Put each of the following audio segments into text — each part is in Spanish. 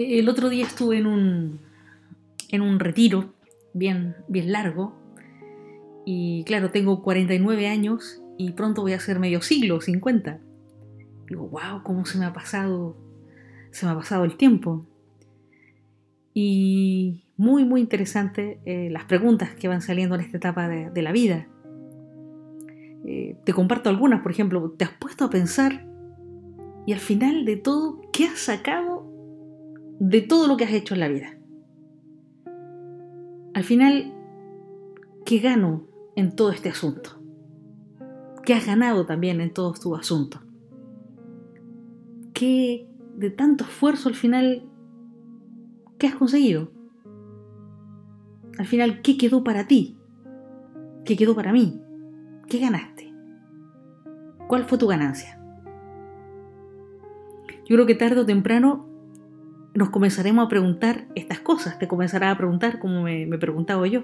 El otro día estuve en un, en un retiro bien, bien largo y claro, tengo 49 años y pronto voy a ser medio siglo, 50. Digo, wow, cómo se me ha pasado, se me ha pasado el tiempo. Y muy, muy interesante eh, las preguntas que van saliendo en esta etapa de, la vida. Eh, te comparto algunas, por ejemplo, ¿te has puesto a pensar y al final de todo, qué has sacado de todo lo que has hecho en la vida? Al final, ¿qué gano en todo este asunto? ¿Qué has ganado también en todo tu asunto? ¿Qué de tanto esfuerzo al final, qué has conseguido? Al final, ¿qué quedó para ti? ¿Qué quedó para mí? ¿Qué ganaste? ¿Cuál fue tu ganancia? Yo creo que tarde o temprano nos comenzaremos a preguntar estas cosas, te comenzarás a preguntar como me, preguntaba yo.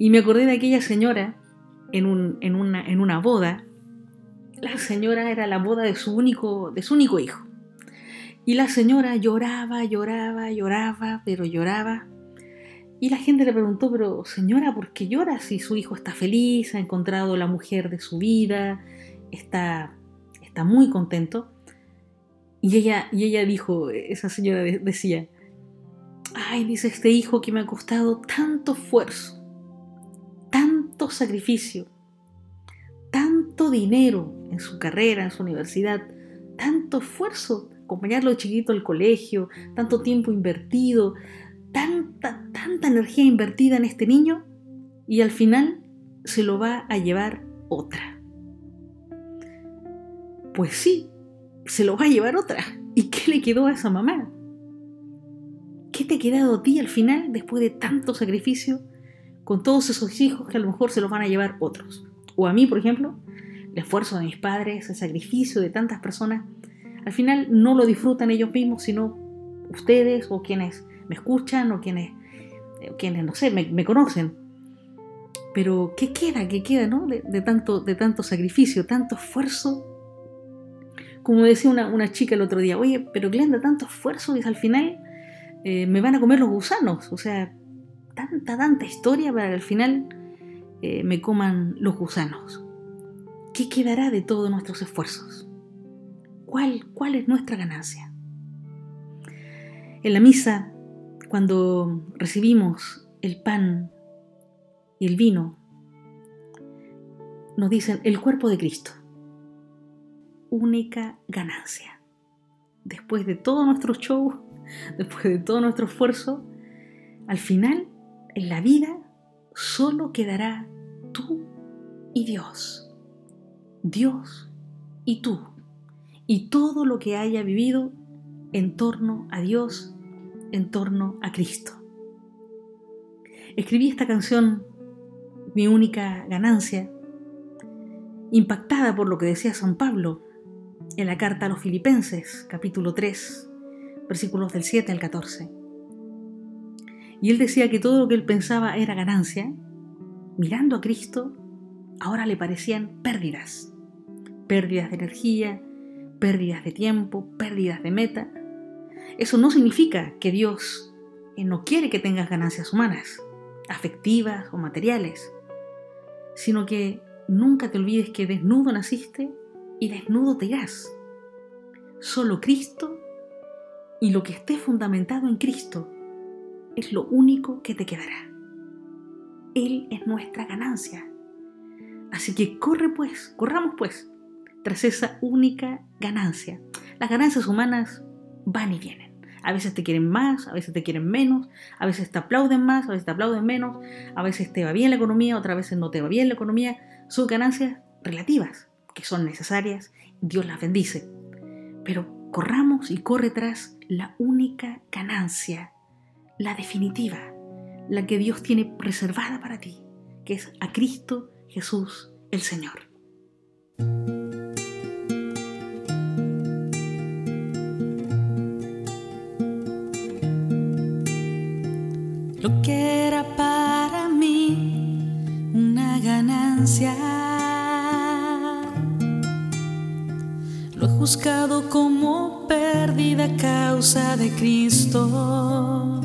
Y me acordé de aquella señora en, un, en, una, boda. La señora era la boda de su único, de su único hijo. Y la señora lloraba, lloraba, lloraba, pero lloraba. Y la gente le preguntó, pero señora, ¿por qué llora si su hijo está feliz, ha encontrado la mujer de su vida, está, está muy contento? Y ella, y ella dijo, esa señora decía, ay, dice este hijo que me ha costado tanto esfuerzo, tanto sacrificio, tanto dinero en su carrera, en su universidad, tanto esfuerzo, acompañarlo chiquito al colegio, tanto tiempo invertido, tanta, tanta energía invertida en este niño y al final se lo va a llevar otra. Pues sí, se lo va a llevar otra. ¿Y qué le quedó a esa mamá? ¿Qué te ha quedado a ti al final después de tanto sacrificio con todos esos hijos que a lo mejor se los van a llevar otros? O a mí, por ejemplo, el esfuerzo de mis padres, el sacrificio de tantas personas, al final no lo disfrutan ellos mismos, sino ustedes o quienes me escuchan o quienes, quienes no sé, me, conocen. Pero ¿qué queda? ¿Qué queda, no? De, tanto, de tanto sacrificio, tanto esfuerzo como decía una, chica el otro día, oye, pero Glenda, tanto esfuerzo y al final eh, me van a comer los gusanos. O sea, tanta, tanta historia para que al final eh, me coman los gusanos. ¿Qué quedará de todos nuestros esfuerzos? ¿Cuál, ¿Cuál es nuestra ganancia? En la misa, cuando recibimos el pan y el vino, nos dicen el cuerpo de Cristo única ganancia. Después de todo nuestro show, después de todo nuestro esfuerzo, al final, en la vida, solo quedará tú y Dios. Dios y tú. Y todo lo que haya vivido en torno a Dios, en torno a Cristo. Escribí esta canción, Mi única ganancia, impactada por lo que decía San Pablo en la carta a los Filipenses, capítulo 3, versículos del 7 al 14. Y él decía que todo lo que él pensaba era ganancia, mirando a Cristo, ahora le parecían pérdidas. Pérdidas de energía, pérdidas de tiempo, pérdidas de meta. Eso no significa que Dios eh, no quiere que tengas ganancias humanas, afectivas o materiales, sino que nunca te olvides que desnudo naciste y desnudo te irás. Solo Cristo y lo que esté fundamentado en Cristo es lo único que te quedará. Él es nuestra ganancia. Así que corre pues, corramos pues, tras esa única ganancia. Las ganancias humanas van y vienen. A veces te quieren más, a veces te quieren menos, a veces te aplauden más, a veces te aplauden menos, a veces te va bien la economía, otras veces no te va bien la economía. Son ganancias relativas que son necesarias, Dios las bendice. Pero corramos y corre tras la única ganancia, la definitiva, la que Dios tiene reservada para ti, que es a Cristo Jesús el Señor. Lo que era para mí una ganancia buscado como pérdida causa de Cristo.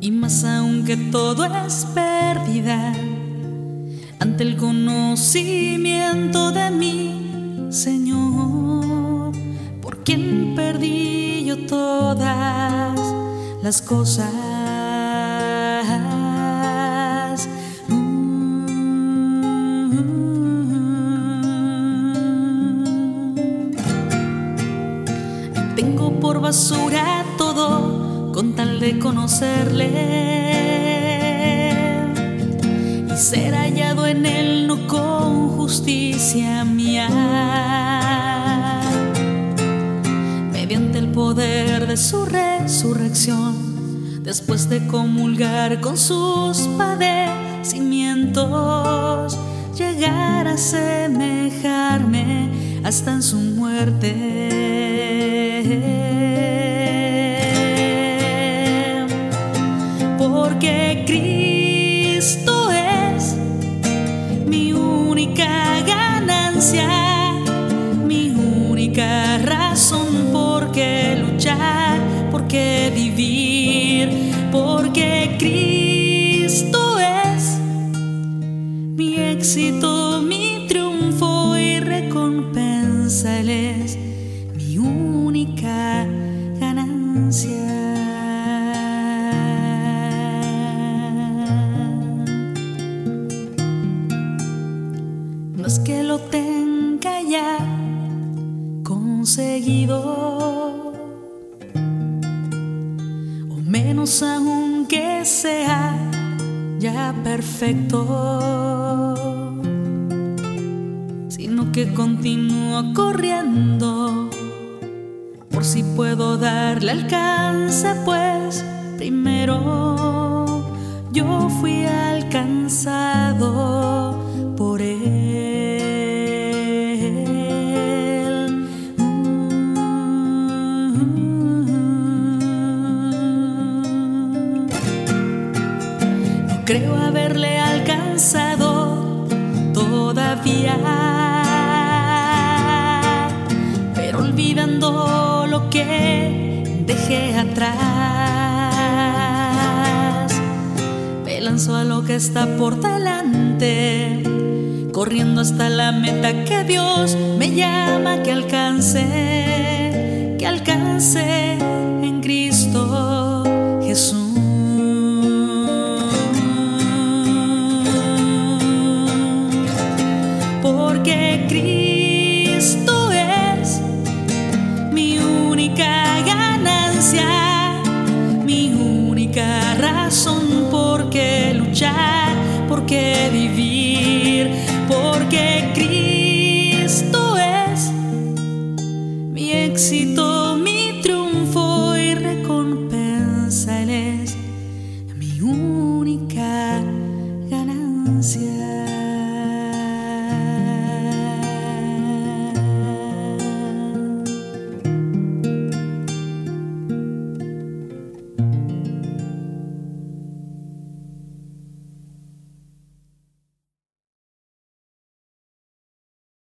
Y más aún que todo es pérdida ante el conocimiento de mi Señor, por quien perdí yo todas las cosas. Basura todo con tal de conocerle y ser hallado en él no con justicia mía. Mediante el poder de su resurrección, después de comulgar con sus padecimientos, llegar a semejarme hasta en su muerte. Porque Cristo es mi única ganancia, mi única ganancia. No es que lo tenga ya conseguido, o menos aún que sea ya perfecto, que continúo corriendo por si puedo darle alcance, pues primero yo fui alcanzado por él. No creo haberle alcanzado todavía, que dejé atrás, me lanzo a lo que está por delante, corriendo hasta la meta que Dios me llama que alcance, que alcance en Cristo Jesús. Porque Cristo